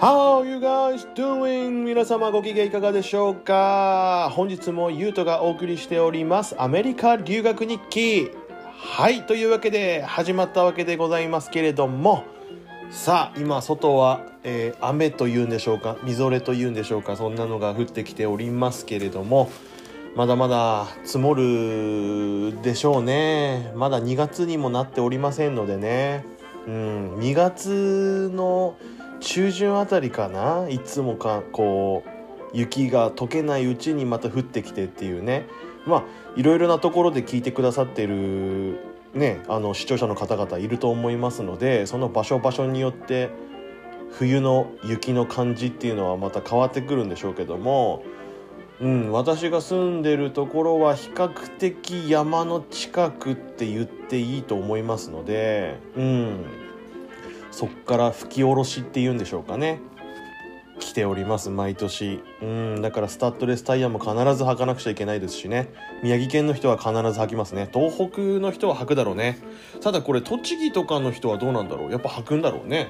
How you guys doing? 皆様ご機嫌いかがでしょうか？本日もゆうとがお送りしております。アメリカ留学日記。はいというわけで始まったわけでございますけれども。さあ今外は、えー雨というんでしょうか？みぞれというんでしょうか？そんなのが降ってきておりますけれども。まだまだ積もるでしょうね。まだ2月にもなっておりませんのでね。うん2月の中旬あたりかな？いつもかこう雪が溶けないうちにまた降ってきてっていうね。まあいろいろなところで聞いてくださってるねあの視聴者の方々いると思いますのでその場所場所によって冬の雪の感じっていうのはまた変わってくるんでしょうけども、うん、私が住んでるところは比較的山の近くって言っていいと思いますので、うん、そっから吹き下ろしっていうんでしょうかね。来ております毎年。うんだからスタッドレスタイヤも必ず履かなくちゃいけないですしね。宮城県の人は必ず履きますね。東北の人は履くだろうね。ただこれ栃木とかの人はどうなんだろう。やっぱ履くんだろうね。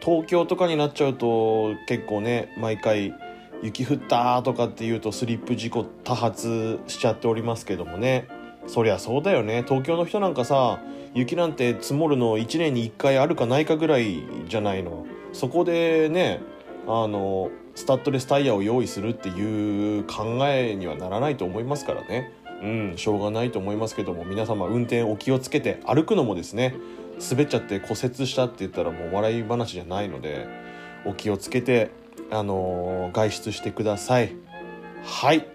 東京とかになっちゃうと結構ね毎回雪降ったとかっていうとスリップ事故多発しちゃっておりますけどもね。そりゃそうだよね。東京の人なんかさ雪なんて積もるの1年に1回あるかないかぐらいじゃないの。そこでねあのスタッドレスタイヤを用意するっていう考えにはならないと思いますからね。うんしょうがないと思いますけども皆様運転お気をつけて歩くのもですね滑っちゃって骨折したって言ったらもう笑い話じゃないのでお気をつけてあの外出してください。はい、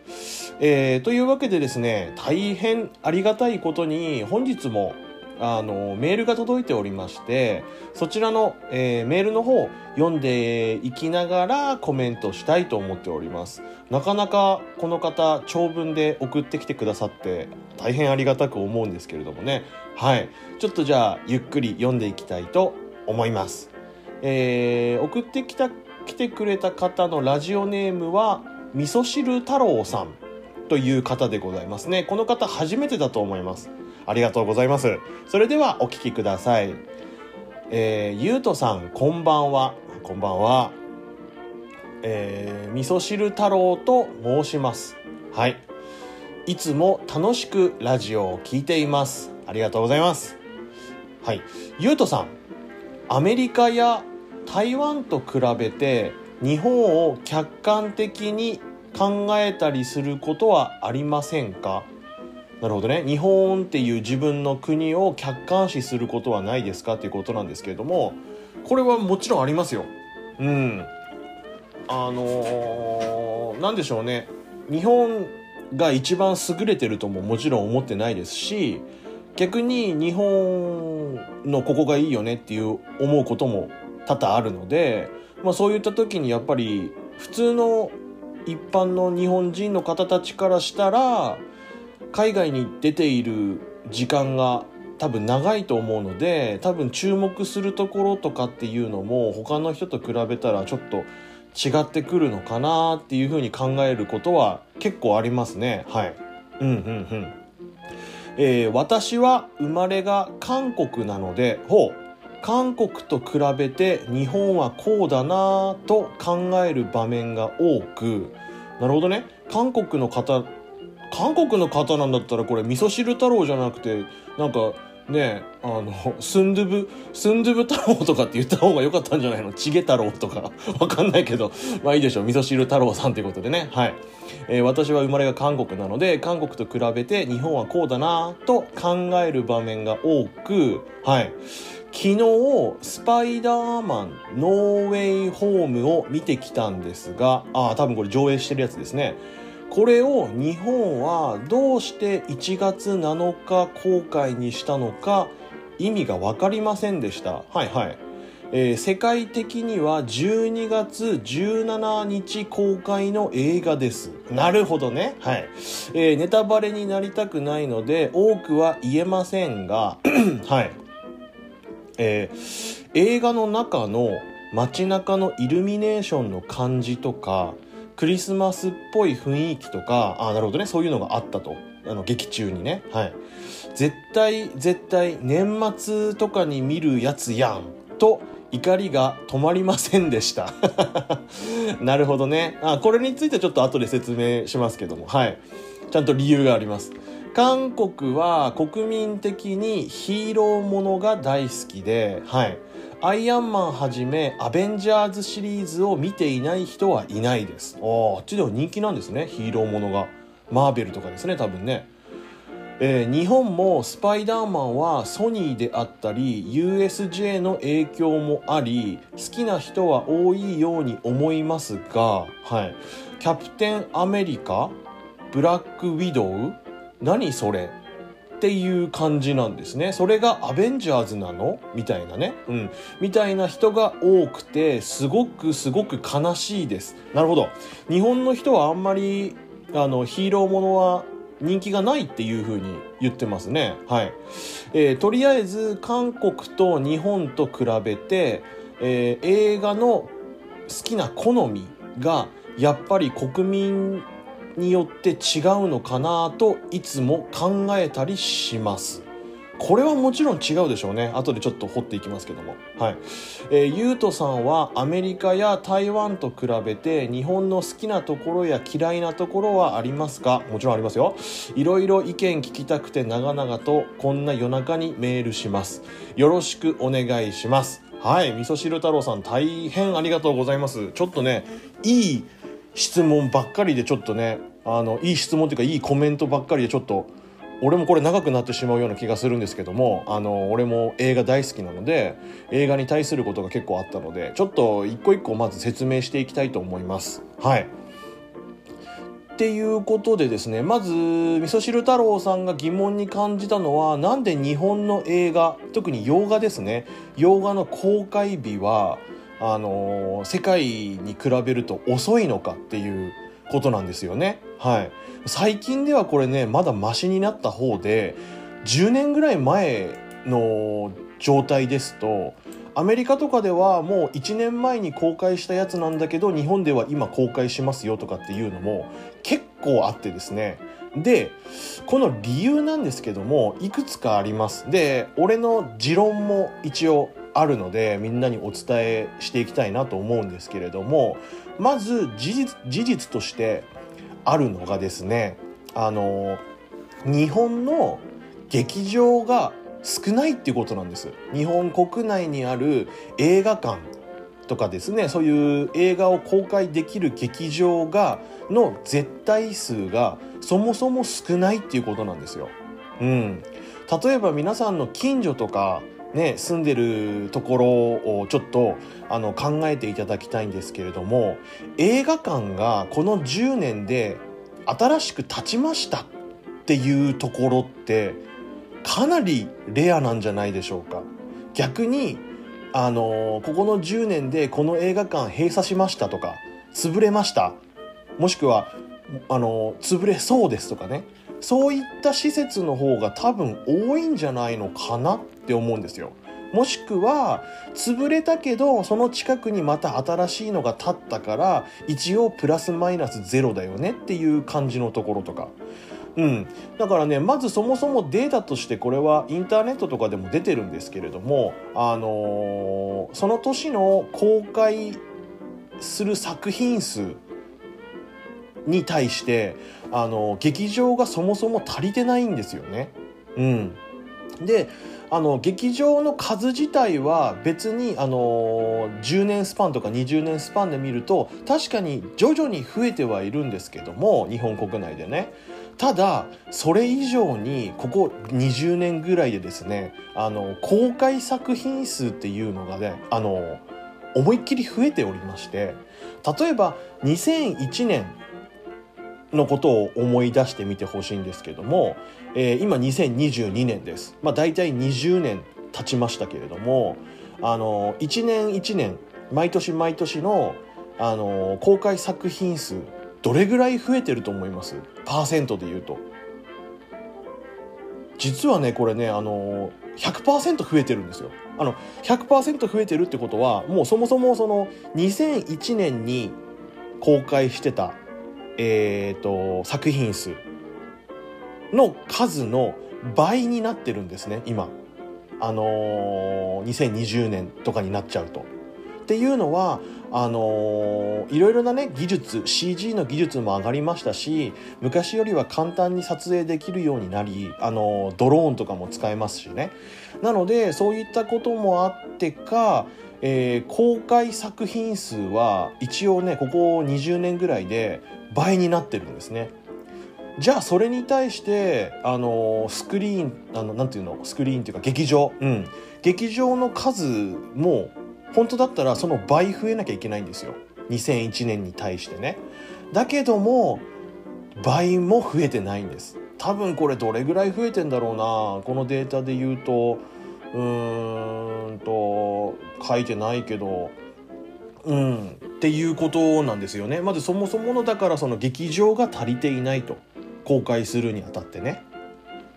えーというわけでですね大変ありがたいことに本日もあのメールが届いておりましてそちらの、えーメールの方読んでいきながらコメントしたいと思っております。なかなかこの方長文で送ってきてくださって大変ありがたく思うんですけれどもね。はい。ちょっとじゃあゆっくり読んでいきたいと思います。えー送ってきた来てくれた方のラジオネームは味噌汁太郎さんという方でございますね。この方初めてだと思います。ありがとうございます。それではお聞きください。えー、ゆうとさんこんばんは。こんばんは。えー、味噌汁太郎と申します。はい。いつも楽しくラジオを聞いています。ありがとうございます。はい。ゆうとさんアメリカや台湾と比べて日本を客観的に考えたりすることはありませんか？なるほどね。日本っていう自分の国を客観視することはないですかっていうことなんですけれどもこれはもちろんありますよ。うん。あのー、でしょうね。日本が一番優れてるとももちろん思ってないですし逆に日本のここがいいよねっていう思うことも多々あるので、まあ、そういった時にやっぱり普通の一般の日本人の方たちからしたら海外に出ている時間が多分長いと思うので多分注目するところとかっていうのも他の人と比べたらちょっと違ってくるのかなっていうふうに考えることは結構ありますね。はい。うんうんうん。えー私は生まれが韓国なのでほう。韓国と比べて日本はこうだなぁと考える場面が多く。なるほどね。韓国の方韓国の方なんだったらこれ味噌汁太郎じゃなくてなんかねあのスンドゥブスンドゥブ太郎とかって言った方が良かったんじゃないの？チゲ太郎とか。わかんないけど。まあいいでしょう。味噌汁太郎さんということでね。はい、えー私は生まれが韓国なので韓国と比べて日本はこうだなと考える場面が多くはい。昨日スパイダーマンノーウェイホームを見てきたんですがああ多分これ上映してるやつですね。これを日本はどうして1月7日公開にしたのか意味が分かりませんでした。はいはい、えー世界的には12月17日公開の映画です。なるほどね。はい、えーネタバレになりたくないので多くは言えませんが はい。えー映画の中の街中のイルミネーションの感じとかクリスマスっぽい雰囲気とかあーなるほどね。そういうのがあったと。あの劇中にね。はい。絶対絶対年末とかに見るやつやんと怒りが止まりませんでした。なるほどね。あこれについてちょっと後で説明しますけども。はい。ちゃんと理由があります。韓国は国民的にヒーローものが大好きではい。アイアンマンはじめアベンジャーズシリーズを見ていない人はいないです。ああっちでは人気なんですね。ヒーローものが。マーベルとかですね多分ね。えー、日本もスパイダーマンはソニーであったり USJ の影響もあり好きな人は多いように思いますが、はい、キャプテンアメリカ？ブラックウィドウ？何それ？っていう感じなんですね。それがアベンジャーズなの？みたいなね。うん。みたいな人が多くて、すごくすごく悲しいです。なるほど。日本の人はあんまり、あの、ヒーローものは人気がないっていう風に言ってますね。はい。えー、とりあえず、韓国と日本と比べて、えー、映画の好きな好みが、やっぱり国民によって違うのかなといつも考えたりします。これはもちろん違うでしょうね。後でちょっと掘っていきますけども。はい。えー、ゆうとさんはアメリカや台湾と比べて日本の好きなところや嫌いなところはありますか？もちろんありますよ。いろいろ意見聞きたくて長々とこんな夜中にメールします。よろしくお願いします。はい。味噌汁太郎さん大変ありがとうございます。ちょっとね、いい質問ばっかりでちょっとね、あの、いい質問というかいいコメントばっかりでちょっと俺もこれ長くなってしまうような気がするんですけどもあの俺も映画大好きなので映画に対することが結構あったのでちょっと一個一個まず説明していきたいと思います。はい。っていうことでですねまず味噌汁太郎さんが疑問に感じたのはなんで日本の映画特に洋画ですね洋画の公開日はあの世界に比べると遅いのかっていうことなんですよね。はい。最近ではこれね、まだマシになった方で、10年ぐらい前の状態ですと、アメリカとかではもう1年前に公開したやつなんだけど、日本では今公開しますよとかっていうのも結構あってですね。で、この理由なんですけども、いくつかあります。で、俺の持論も一応あるのでみんなにお伝えしていきたいなと思うんですけれどもまず事実事実としてあるのがですねあの日本の劇場が少ないっていうことなんです日本国内にある映画館とかですねそういう映画を公開できる劇場がの絶対数がそもそも少ないっていうことなんですよ。うん、例えば皆さんの近所とかね、住んでるところをちょっとあの考えていただきたいんですけれども映画館がこの10年で新しく建ちましたっていうところってかなりレアなんじゃないでしょうか。逆にあのここの10年でこの映画館閉鎖しましたとか潰れました。もしくはあの潰れそうですとかね。そういった施設の方が多分多いんじゃないのかなってって思うんですよ。もしくは潰れたけどその近くにまた新しいのが建ったから一応プラスマイナスゼロだよねっていう感じのところとか。うん、だからねまずそもそもデータとしてこれはインターネットとかでも出てるんですけれども、あのー、その年の公開する作品数に対してあの劇場がそもそも足りてないんですよね。うん、であの劇場の数自体は別にあの10年スパンとか20年スパンで見ると確かに徐々に増えてはいるんですけども日本国内でね。ただそれ以上にここ20年ぐらいでですねあの公開作品数っていうのがねあの思いっきり増えておりまして例えば2001年のことを思い出してみてほしいんですけども、えー、今2022年です。まあ大体20年経ちましたけれども、あの、1年1年、毎年毎年の、あの、公開作品数、どれぐらい増えてると思います？パーセントで言うと。実はね、これね、あの、100%増えてるんですよ。あの、100%増えてるってことは、もうそもそもその2001年に公開してたえーと、作品数の数の倍になってるんですね今あのー、2020年とかになっちゃうと。っていうのはあのー、いろいろなね技術 CG の技術も上がりましたし昔よりは簡単に撮影できるようになり、あのー、ドローンとかも使えますしねなのでそういったこともあってか、えー、公開作品数は一応ねここ20年ぐらいで倍になってるんですね。じゃあそれに対してあのスクリーンあのなんていうの？スクリーンっていうか劇場。うん。劇場の数も本当だったらその倍増えなきゃいけないんですよ。2001年に対してね。だけども倍も増えてないんです。多分これどれぐらい増えてんだろうな。このデータで言うとうーんと書いてないけど。うん。っていうことなんですよね。まずそもそものだからその劇場が足りていないと。公開するにあたってね。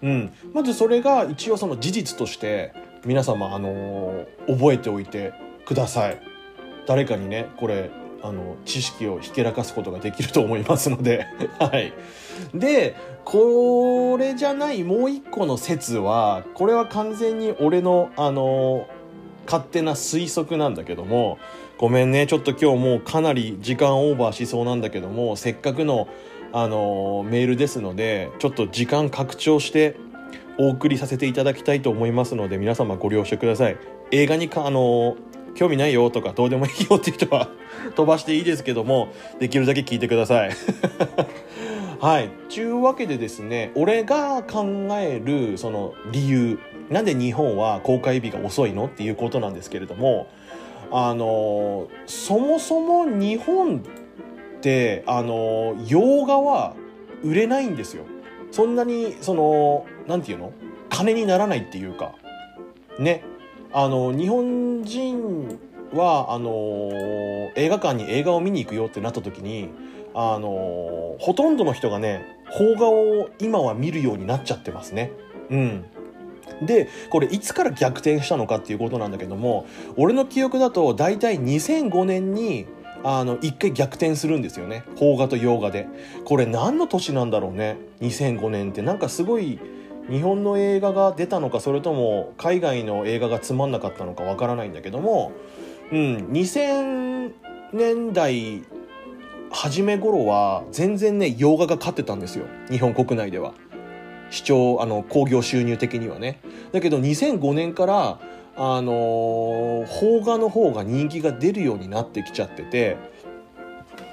うん。まずそれが一応その事実として皆様あのー、覚えておいてください。誰かにねこれあの知識をひけらかすことができると思いますので。はい。でこれじゃないもう一個の説はこれは完全に俺のあの勝手な推測なんだけどもごめんね。ちょっと今日もうかなり時間オーバーしそうなんだけどもせっかくのあのメールですのでちょっと時間拡張してお送りさせていただきたいと思いますので皆様ご了承ください。映画にかあの興味ないよとかどうでもいいよっていう人は 飛ばしていいですけどもできるだけ聞いてください。はい。ちゅうわけでですね俺が考えるその理由なんで日本は公開日が遅いのっていうことなんですけれどもあのそもそも日本ってあの洋画は売れないんですよ。そんなにその何て言うの？金にならないっていうか。ね。あの日本人はあの映画館に映画を見に行くよってなった時にあのほとんどの人がね邦画を今は見るようになっちゃってますね。うん。でこれいつから逆転したのかっていうことなんだけども俺の記憶だと大体2005年にあの一回逆転するんですよね。邦画と洋画で。これ何の年なんだろうね。2005年ってなんかすごい日本の映画が出たのかそれとも海外の映画がつまんなかったのかわからないんだけども、うん、2000年代初め頃は全然ね洋画が勝ってたんですよ。日本国内では。視聴あの興行収入的にはね。だけど2005年からあの邦画の方が人気が出るようになってきちゃってて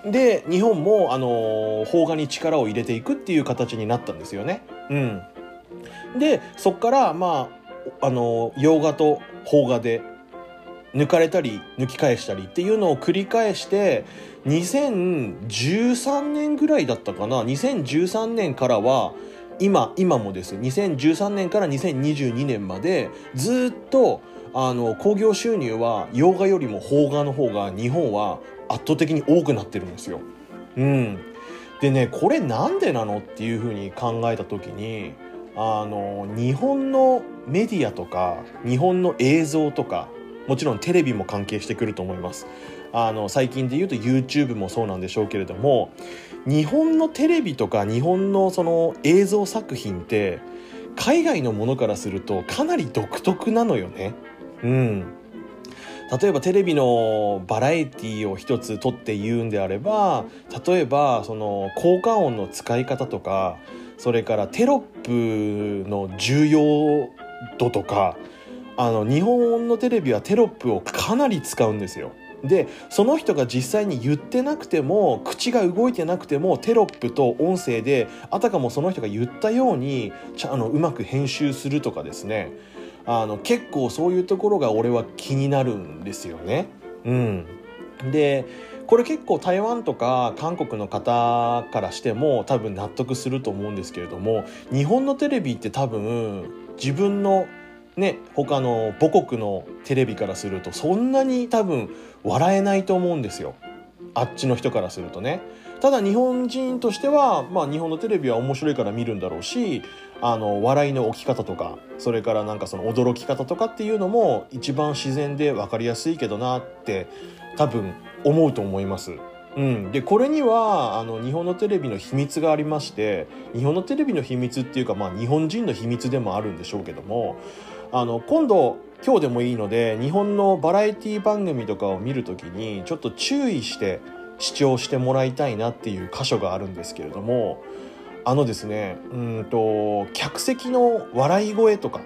で日本もあの邦画に力を入れていくっていう形になったんですよね。うん。でそっからまああの洋画と邦画で抜かれたり抜き返したりっていうのを繰り返して2013年ぐらいだったかな。2013年からは今今もです2013年から2022年までずっとあの興行収入は洋画よりも邦画の方が日本は圧倒的に多くなってるんですよ。うん、でねこれなんでなのっていうふうに考えた時にあの日本のメディアとか日本の映像とかもちろんテレビも関係してくると思います。あの最近で言うと YouTube もそうなんでしょうけれども日本のテレビとか日本のその映像作品って海外のものからするとかなり独特なのよねうん例えばテレビのバラエティを一つ取って言うんであれば例えばその効果音の使い方とかそれからテロップの重要度とかあの日本のテレビはテロップをかなり使うんですよ。でその人が実際に言ってなくても口が動いてなくてもテロップと音声であたかもその人が言ったようにちゃあのうまく編集するとかですねあの結構そういうところが俺は気になるんですよね。うん、でこれ結構台湾とか韓国の方からしても多分納得すると思うんですけれども日本のテレビって多分自分のね他の母国のテレビからするとそんなに多分笑えないと思うんですよ。あっちの人からするとね。ただ日本人としては、まあ、日本のテレビは面白いから見るんだろうしあの笑いの起き方とかそれからなんかその驚き方とかっていうのも一番自然で分かりやすいけどなって多分思うと思います。うん、でこれにはあの日本のテレビの秘密がありまして日本のテレビの秘密っていうか、まあ、日本人の秘密でもあるんでしょうけどもあの今度今日でもいいので日本のバラエティ番組とかを見るときにちょっと注意して視聴してもらいたいなっていう箇所があるんですけれどもあのですねうんと客席の笑い声とか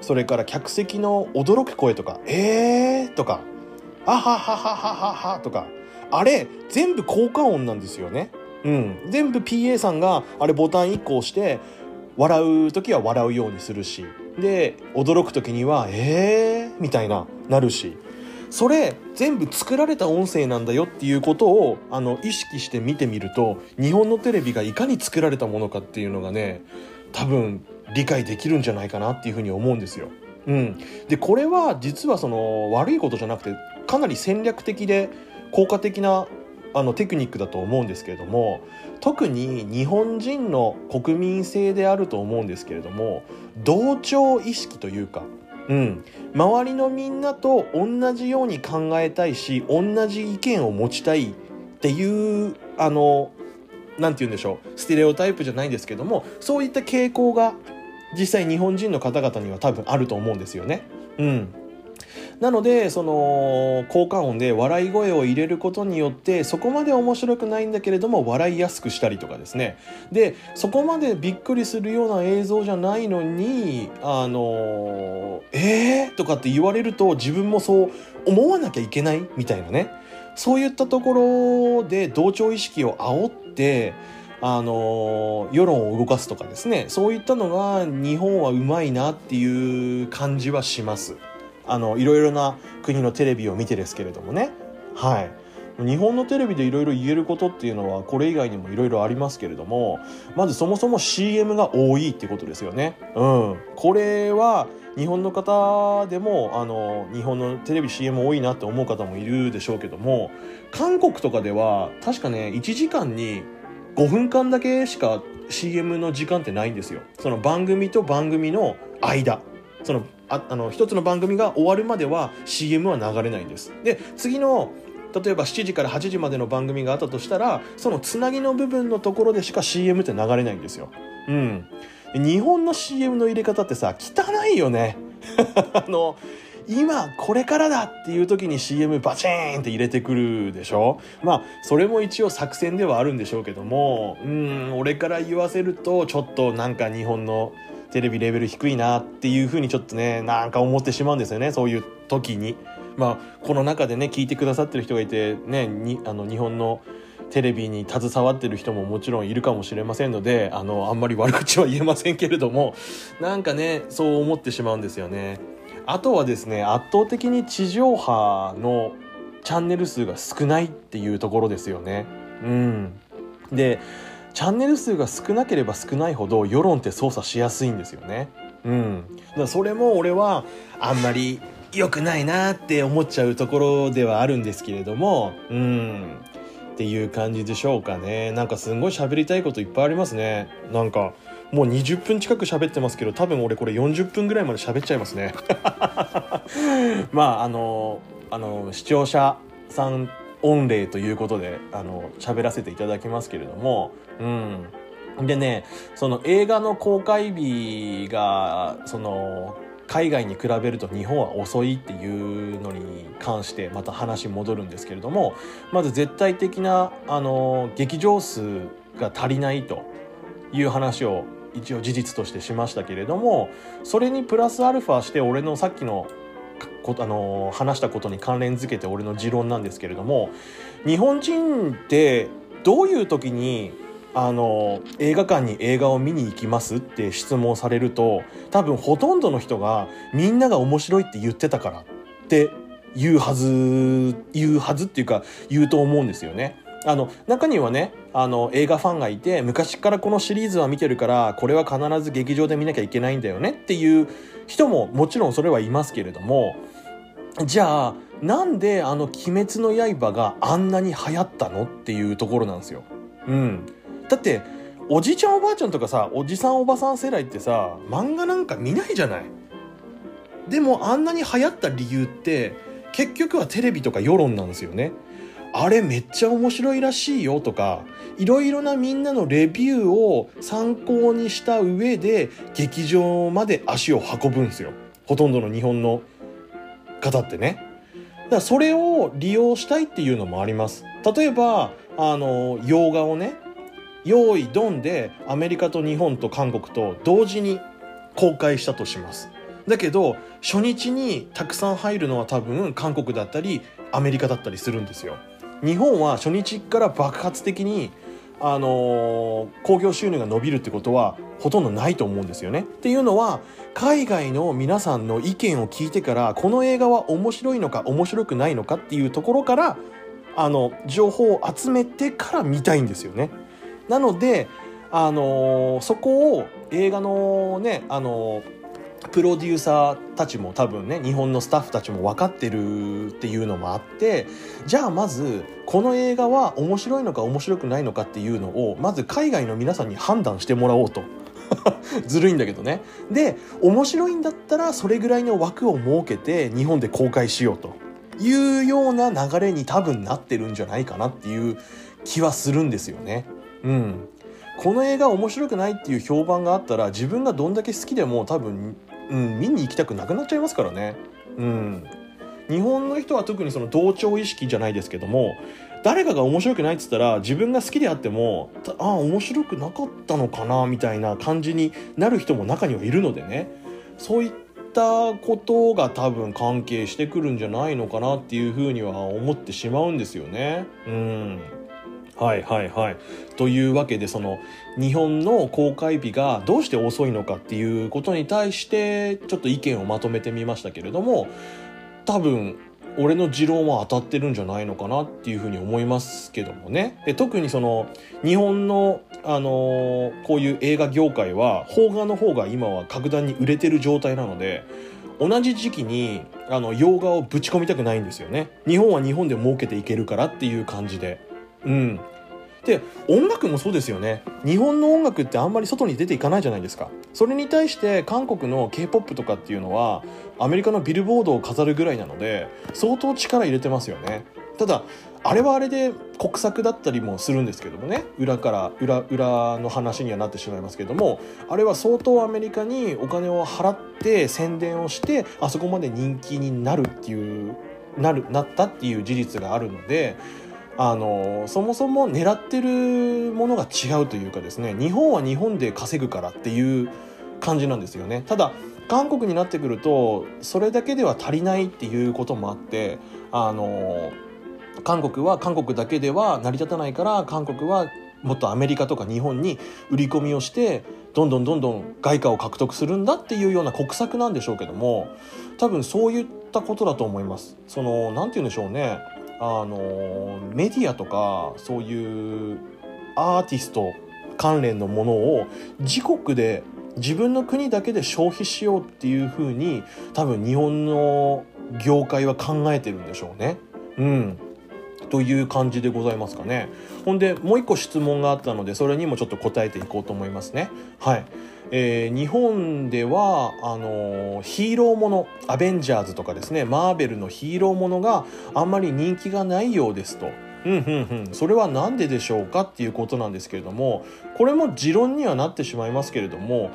それから客席の驚く声とか「えー」とか「あはははははは」とかあれ全部効果音なんですよね。うん、全部 PA さんがあれボタン1個押して笑う時は笑うようにするしで驚く時には「えー」みたいななるし。それ全部作られた音声なんだよっていうことをあの意識して見てみると日本のテレビがいかに作られたものかっていうのがね多分理解できるんじゃないかなっていうふうに思うんですよ。うん、でこれは実はその悪いことじゃなくてかなり戦略的で効果的なあのテクニックだと思うんですけれども特に日本人の国民性であると思うんですけれども同調意識というか、うん、周りのみんなと同じように考えたいし同じ意見を持ちたいっていうあの何て言うんでしょうステレオタイプじゃないんですけどもそういった傾向が実際日本人の方々には多分あると思うんですよね。うん、なのでその効果音で笑い声を入れることによってそこまで面白くないんだけれども笑いやすくしたりとかですね。でそこまでびっくりするような映像じゃないのにあのえー？とかって言われると自分もそう思わなきゃいけない？みたいなね。そういったところで同調意識を煽ってあの世論を動かすとかですね。そういったのが日本はうまいなっていう感じはします。あのいろいろな国のテレビを見てですけれどもねはい日本のテレビでいろいろ言えることっていうのはこれ以外にもいろいろありますけれどもまずそもそも CM が多いってことですよね。うん、これは日本の方でもあの日本のテレビ CM 多いなって思う方もいるでしょうけども韓国とかでは確かね1時間に5分間だけしか CM の時間ってないんですよ。その番組と番組の間そのああの一つの番組が終わるまでは CM は流れないんです。で次の例えば7時から8時までの番組があったとしたらそのつなぎの部分のところでしか CM って流れないんですよ。うん。日本の CM の入れ方ってさ汚いよね。あの今これからだっていう時に CM バチーンって入れてくるでしょ？まあそれも一応作戦ではあるんでしょうけどもうん俺から言わせるとちょっとなんか日本のテレビレベル低いなっていうふうにちょっとねなんか思ってしまうんですよねそういう時に。まあこの中でね聞いてくださってる人がいてねにあの日本のテレビに携わってる人ももちろんいるかもしれませんのであのあんまり悪口は言えませんけれどもなんかねそう思ってしまうんですよね。あとはですね圧倒的に地上波のチャンネル数が少ないっていうところですよね。うん、でチャンネル数が少なければ少ないほど世論って操作しやすいんですよね。うん、だからそれも俺はあんまり良くないなって思っちゃうところではあるんですけれども、うん、っていう感じでしょうかね。なんかすんごい喋りたいこといっぱいありますね。なんかもう20分近く喋ってますけど多分俺これ40分ぐらいまで喋っちゃいますね。まああのあの視聴者さん御礼ということであの喋らせていただきますけれども、うん、でねその映画の公開日がその海外に比べると日本は遅いっていうのに関してまた話戻るんですけれどもまず絶対的なあの劇場数が足りないという話を一応事実としてしましたけれどもそれにプラスアルファして俺のさっきのあの話したことに関連づけて俺の持論なんですけれども日本人ってどういう時にあの映画館に映画を見に行きますって質問されると多分ほとんどの人がみんなが面白いって言ってたからって言うはず言うはずっていうか言うと思うんですよね。あの中にはねあの映画ファンがいて昔からこのシリーズは見てるからこれは必ず劇場で見なきゃいけないんだよねっていう人ももちろんそれはいますけれどもじゃあなんであの「鬼滅の刃」があんなに流行ったのっていうところなんですよ。うん、だっておじいちゃんおばあちゃんとかさおじさんおばさん世代ってさ漫画なんか見ないじゃない。でもあんなに流行った理由って結局はテレビとか世論なんですよね。あれめっちゃ面白いらしいよとかいろいろなみんなのレビューを参考にした上で劇場まで足を運ぶんですよ。ほとんどの日本の方ってね。だからそれを利用したいっていうのもあります。例えば、あの、洋画をね、用意ドンでアメリカと日本と韓国と同時に公開したとします。だけど、初日にたくさん入るのは多分韓国だったりアメリカだったりするんですよ。日本は初日から爆発的にあの興行収入が伸びるってことはほとんどないと思うんですよね。っていうのは海外の皆さんの意見を聞いてからこの映画は面白いのか面白くないのかっていうところからあの情報を集めてから見たいんですよね。なのであのそこを映画のねあのプロデューサーたちも多分ね日本のスタッフたちも分かってるっていうのもあってじゃあまずこの映画は面白いのか面白くないのかっていうのをまず海外の皆さんに判断してもらおうと。ずるいんだけどね。で面白いんだったらそれぐらいの枠を設けて日本で公開しようというような流れに多分なってるんじゃないかなっていう気はするんですよね。うん。この映画面白くないっていう評判があったら自分がどんだけ好きでも多分うん、見に行きたくなくなっちゃいますからね。うん。日本の人は特にその同調意識じゃないですけども誰かが面白くないっつったら自分が好きであってもああ面白くなかったのかなみたいな感じになる人も中にはいるのでねそういったことが多分関係してくるんじゃないのかなっていうふうには思ってしまうんですよね。うんはいはいはい。というわけでその日本の公開日がどうして遅いのかっていうことに対してちょっと意見をまとめてみましたけれども多分俺の持論は当たってるんじゃないのかなっていうふうに思いますけどもね。で特にその日本の、あのー、こういう映画業界は邦画の方が今は格段に売れてる状態なので同じ時期にあの洋画をぶち込みたくないんですよね。日本は日本で儲けていけるからっていう感じで。うん。で音楽もそうですよね。日本の音楽ってあんまり外に出ていかないじゃないですか。それに対して韓国の k p o p とかっていうのはアメリカのビルボードを飾るぐらいなので相当力入れてますよね。ただあれはあれで国策だったりもするんですけどもね。裏から裏裏の話にはなってしまいますけどもあれは相当アメリカにお金を払って宣伝をしてあそこまで人気になるっていうなるなったっていう事実があるのであのそもそも狙ってるものが違うというかですね日本は日本で稼ぐからっていう感じなんですよねただ韓国になってくるとそれだけでは足りないっていうこともあってあの韓国は韓国だけでは成り立たないから韓国はもっとアメリカとか日本に売り込みをしてどんどんどんどん外貨を獲得するんだっていうような国策なんでしょうけども多分そういったことだと思います。その何て言うんでしょうねあのメディアとかそういうアーティスト関連のものを自国で自分の国だけで消費しようっていうふうに多分日本の業界は考えてるんでしょうね。うん。という感じでございますかね。ほんで、もう一個質問があったので、それにもちょっと答えていこうと思いますね。はい。えー、日本ではあのー、ヒーローものアベンジャーズとかですねマーベルのヒーローものがあんまり人気がないようですと。うんうんうん、それは何ででしょうかっていうことなんですけれどもこれも持論にはなってしまいますけれども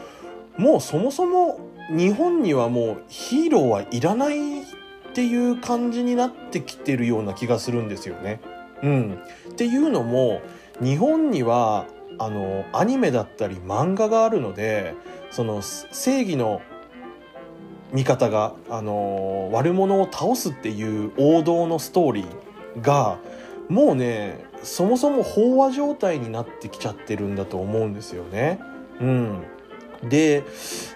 もうそもそも日本にはもうヒーローはいらないっていう感じになってきてるような気がするんですよね。うん、っていうのも日本にはあのアニメだったり漫画があるのでその正義の味方があの悪者を倒すっていう王道のストーリーがもうねそもそも飽和状態になってきちゃってるんだと思うんですよね。うん、で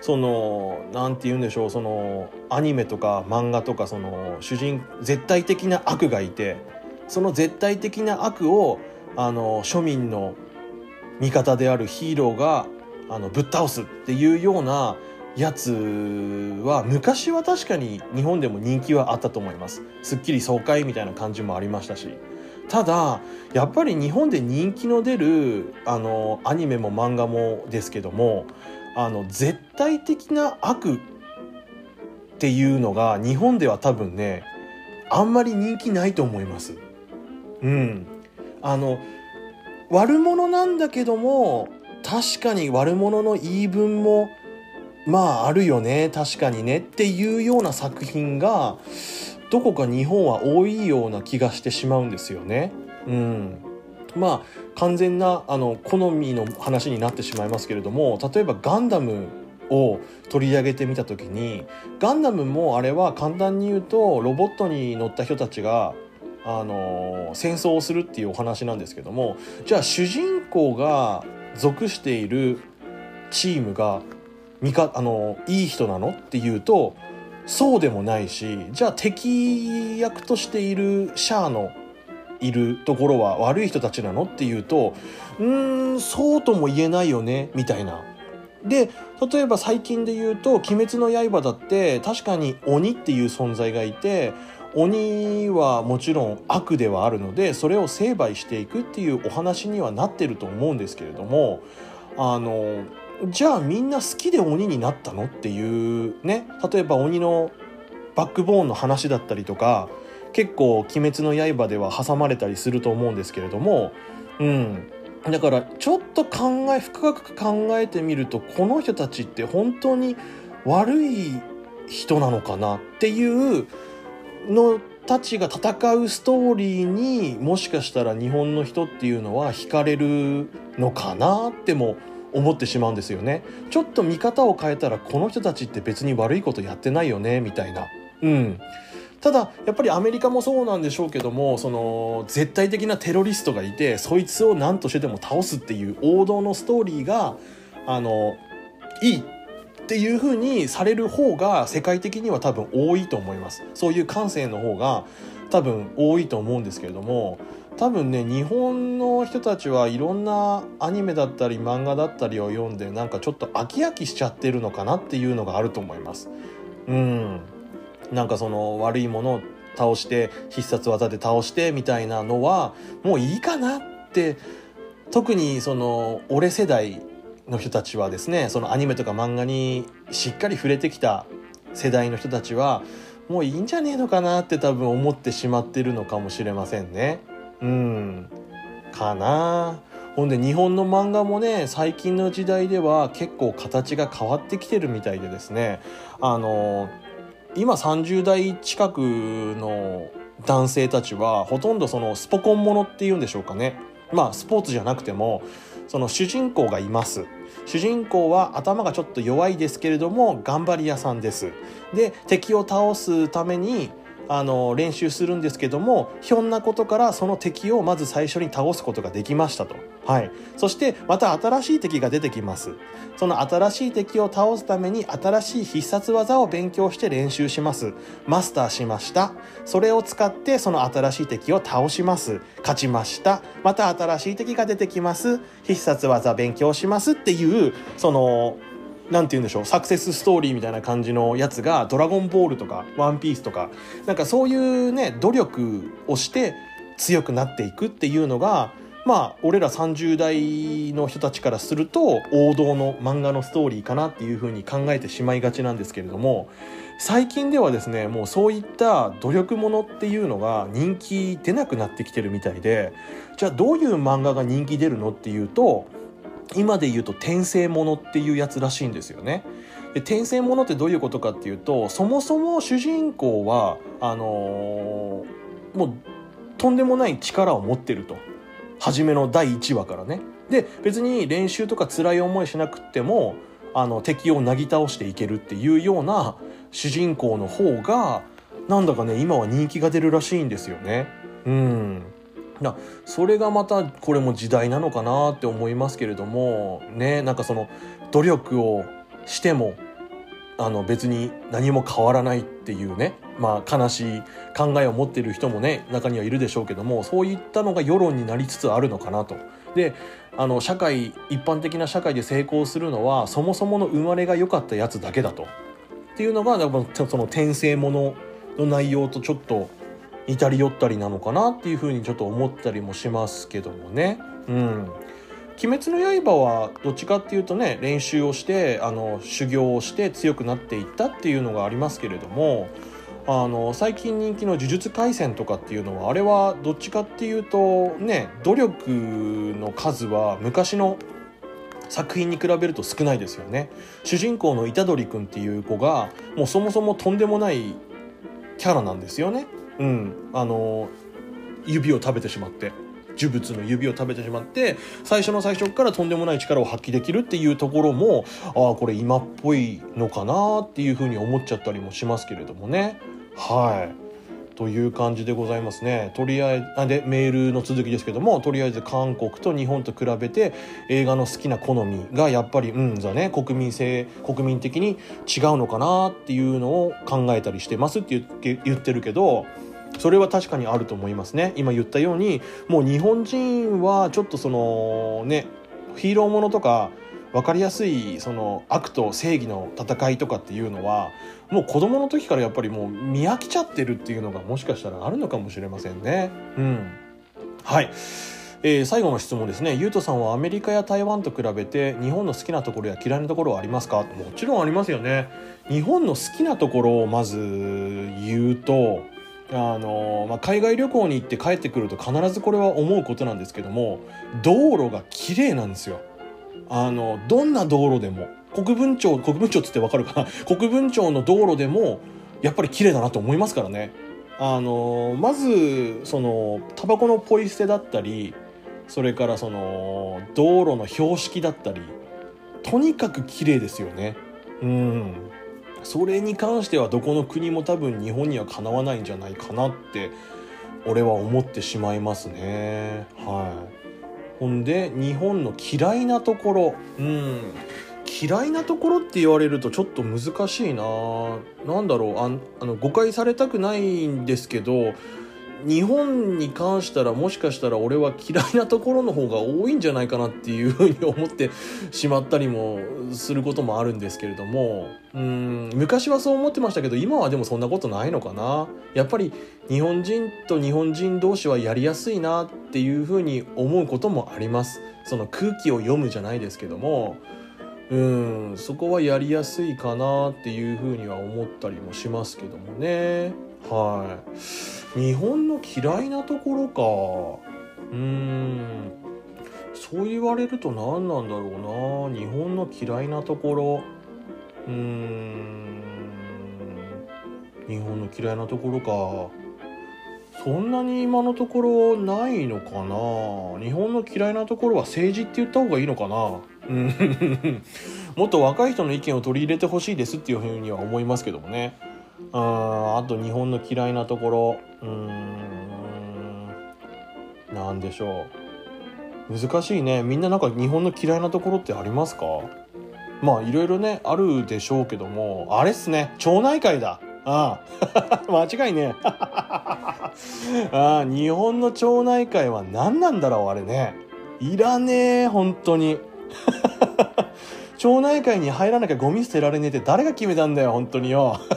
その何て言うんでしょうそのアニメとか漫画とかその主人絶対的な悪がいてその絶対的な悪をあの庶民の味方であるヒーローがあのぶっ倒すっていうようなやつは昔は確かに日本でも人気はあったと思います。すっきり爽快みたいな感じもありましたし。ただやっぱり日本で人気の出るあのアニメも漫画もですけどもあの絶対的な悪っていうのが日本では多分ねあんまり人気ないと思います。うん。あの悪者なんだけども確かに悪者の言い分もまああるよね確かにねっていうような作品がどこか日本は多いような気がしてしまうんですよね。うん、まあ完全なあの好みの話になってしまいますけれども例えばガンダムを取り上げてみた時にガンダムもあれは簡単に言うとロボットに乗った人たちがあの戦争をするっていうお話なんですけどもじゃあ主人公が属しているチームが味かあのいい人なのっていうとそうでもないしじゃあ敵役としているシャアのいるところは悪い人たちなのっていうとうーんそうとも言えないよねみたいな。で例えば最近で言うと「鬼滅の刃」だって確かに鬼っていう存在がいて鬼はもちろん悪ではあるのでそれを成敗していくっていうお話にはなってると思うんですけれどもあのじゃあみんな好きで鬼になったのっていうね例えば鬼のバックボーンの話だったりとか結構「鬼滅の刃」では挟まれたりすると思うんですけれどもうん。だからちょっと考え深く考えてみるとこの人たちって本当に悪い人なのかなっていうのたちが戦うストーリーにもしかしたら日本の人っていうのは惹かれるのかなっても思ってしまうんですよね。ちょっと見方を変えたらこの人たちって別に悪いことやってないよねみたいな。うん。ただやっぱりアメリカもそうなんでしょうけどもその絶対的なテロリストがいてそいつを何としてでも倒すっていう王道のストーリーがあのいいっていう風にされる方が世界的には多分多いと思いますそういう感性の方が多分多いと思うんですけれども多分ね日本の人たちはいろんなアニメだったり漫画だったりを読んでなんかちょっと飽き飽きしちゃってるのかなっていうのがあると思います。うんなんかその悪いものを倒して必殺技で倒してみたいなのはもういいかなって特にその俺世代の人たちはですねそのアニメとか漫画にしっかり触れてきた世代の人たちはもういいんじゃねえのかなって多分思ってしまってるのかもしれませんね。うん。かな。ほんで日本の漫画もね最近の時代では結構形が変わってきてるみたいでですね。あの今30代近くの男性たちはほとんどそのスポコンものっていうんでしょうかね。まあスポーツじゃなくてもその主人公がいます。主人公は頭がちょっと弱いですけれども頑張り屋さんです。で敵を倒すためにあの練習するんですけどもひょんなことからその敵をまず最初に倒すことができましたと。はい、そしてまた新しい敵が出てきます。その新しい敵を倒すために新しい必殺技を勉強して練習します。マスターしました。それを使ってその新しい敵を倒します。勝ちました。また新しい敵が出てきます。必殺技勉強しますっていうそのなんて言うんでしょう、サクセスストーリーみたいな感じのやつが、ドラゴンボールとか、ワンピースとか、なんかそういうね、努力をして強くなっていくっていうのが、まあ、俺ら30代の人たちからすると、王道の漫画のストーリーかなっていうふうに考えてしまいがちなんですけれども、最近ではですね、もうそういった努力ものっていうのが人気出なくなってきてるみたいで、じゃあどういう漫画が人気出るのっていうと、今で言うと転生ものっていうやつらしいんですよね。で転生ものってどういうことかっていうとそもそも主人公はあのー、もうとんでもない力を持ってると初めの第1話からね。で別に練習とか辛い思いしなくってもあの敵をなぎ倒していけるっていうような主人公の方がなんだかね今は人気が出るらしいんですよね。うんなそれがまたこれも時代なのかなって思いますけれどもねなんかその努力をしてもあの別に何も変わらないっていうねまあ悲しい考えを持っている人もね中にはいるでしょうけどもそういったのが世論になりつつあるのかなと。であの社会一般的な社会で成功するのはそもそもの生まれが良かったやつだけだと。っていうのがその転生ものの内容とちょっと似たり寄ったりなのかなっていうふうにちょっと思ったりもしますけどもね。うん。鬼滅の刃はどっちかっていうとね練習をしてあの修行をして強くなっていったっていうのがありますけれどもあの最近人気の「呪術廻戦」とかっていうのはあれはどっちかっていうとね努力の数は昔の作品に比べると少ないですよね主人公の虎杖君っていう子がもうそもそもとんでもないキャラなんですよねうん。あの指を食べてしまって呪物の指を食べてしまって最初の最初からとんでもない力を発揮できるっていうところもああこれ今っぽいのかなっていうふうに思っちゃったりもしますけれどもね。はい。という感じでございますね。とりあえず、で、メールの続きですけども、とりあえず韓国と日本と比べて映画の好きな好みがやっぱり、うんざね、国民性、国民的に違うのかなっていうのを考えたりしてますって言ってるけど、それは確かにあると思いますね。今言ったように、もう日本人はちょっとそのね、ヒーローものとか分かりやすいその悪と正義の戦いとかっていうのはもう子供の時からやっぱりもう見飽きちゃってるっていうのがもしかしたらあるのかもしれませんね。うん。はい。えー、最後の質問ですね。ゆうとさんはアメリカや台湾と比べて日本の好きなところや嫌いなところはありますか？もちろんありますよね。日本の好きなところをまず言うと、あのまあ、海外旅行に行って帰ってくると必ずこれは思うことなんですけども道路が綺麗なんですよ。あのどんな道路でも国分町国分町っつってわかるかな？国分町の道路でもやっぱり綺麗だなと思いますからね。あのまずそのタバコのポイ捨てだったりそれからその道路の標識だったりとにかく綺麗ですよね。うん。それに関してはどこの国も多分日本にはかなわないんじゃないかなって俺は思ってしまいますね。はい。ほんで日本の嫌いなところ。うん。嫌いなところって言われるとちょっと難しいな。何だろう。ああの誤解されたくないんですけど日本に関したらもしかしたら俺は嫌いなところの方が多いんじゃないかなっていうふうに思ってしまったりもすることもあるんですけれどもうん昔はそう思ってましたけど今はでもそんなことないのかな。やっぱり日本人と日本人同士はやりやすいなっていうふうに思うこともあります。その空気を読むじゃないですけどもうんそこはやりやすいかなっていうふうには思ったりもしますけどもね。はい。日本の嫌いなところか。うん。そう言われると何なんだろうな。日本の嫌いなところ。うん。日本の嫌いなところか。そんなに今のところないのかな。日本の嫌いなところは政治って言った方がいいのかな。もっと若い人の意見を取り入れてほしいですっていうふうには思いますけどもね。あと日本の嫌いなところ。うん。何でしょう。難しいね。みんななんか日本の嫌いなところってありますか？まあいろいろねあるでしょうけども。あれっすね。町内会だ。ああ。間違いね ああ日本の町内会は何なんだろうあれね。いらねえ本当に。町内会に入らなきゃゴミ捨てられねえって誰が決めたんだよ本当によ。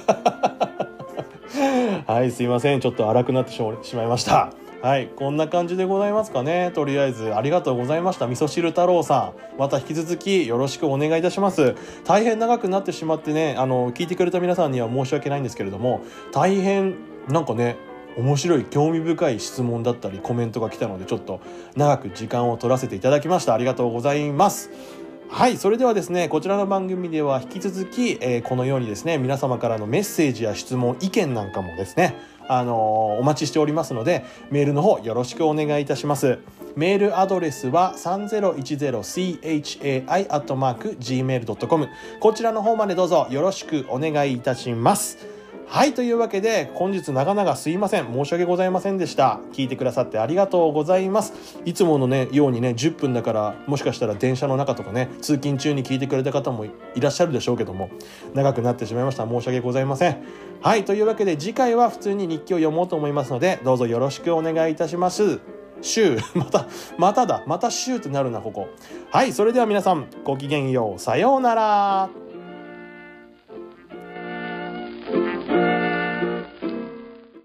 はいすいません。ちょっと荒くなってしまいました。はいこんな感じでございますかね。とりあえずありがとうございました。味噌汁太郎さん。また引き続きよろしくお願いいたします。大変長くなってしまってねあの聞いてくれた皆さんには申し訳ないんですけれども大変なんかね面白い興味深い質問だったりコメントが来たのでちょっと長く時間を取らせていただきました。ありがとうございます。はいそれではですねこちらの番組では引き続き、えー、このようにですね皆様からのメッセージや質問意見なんかもですねあのー、お待ちしておりますのでメールの方よろしくお願いいたします。メールアドレスは 3010chai.gmail.com こちらの方までどうぞよろしくお願いいたします。はいというわけで本日長々すいません。申し訳ございませんでした。聞いてくださってありがとうございます。いつものねようにね10分だからもしかしたら電車の中とかね通勤中に聞いてくれた方もいらっしゃるでしょうけども長くなってしまいました。申し訳ございません。はいというわけで次回は普通に日記を読もうと思いますのでどうぞよろしくお願いいたします。週 またまただまた週ってなるなここ。はいそれでは皆さんごきげんよう。さようなら。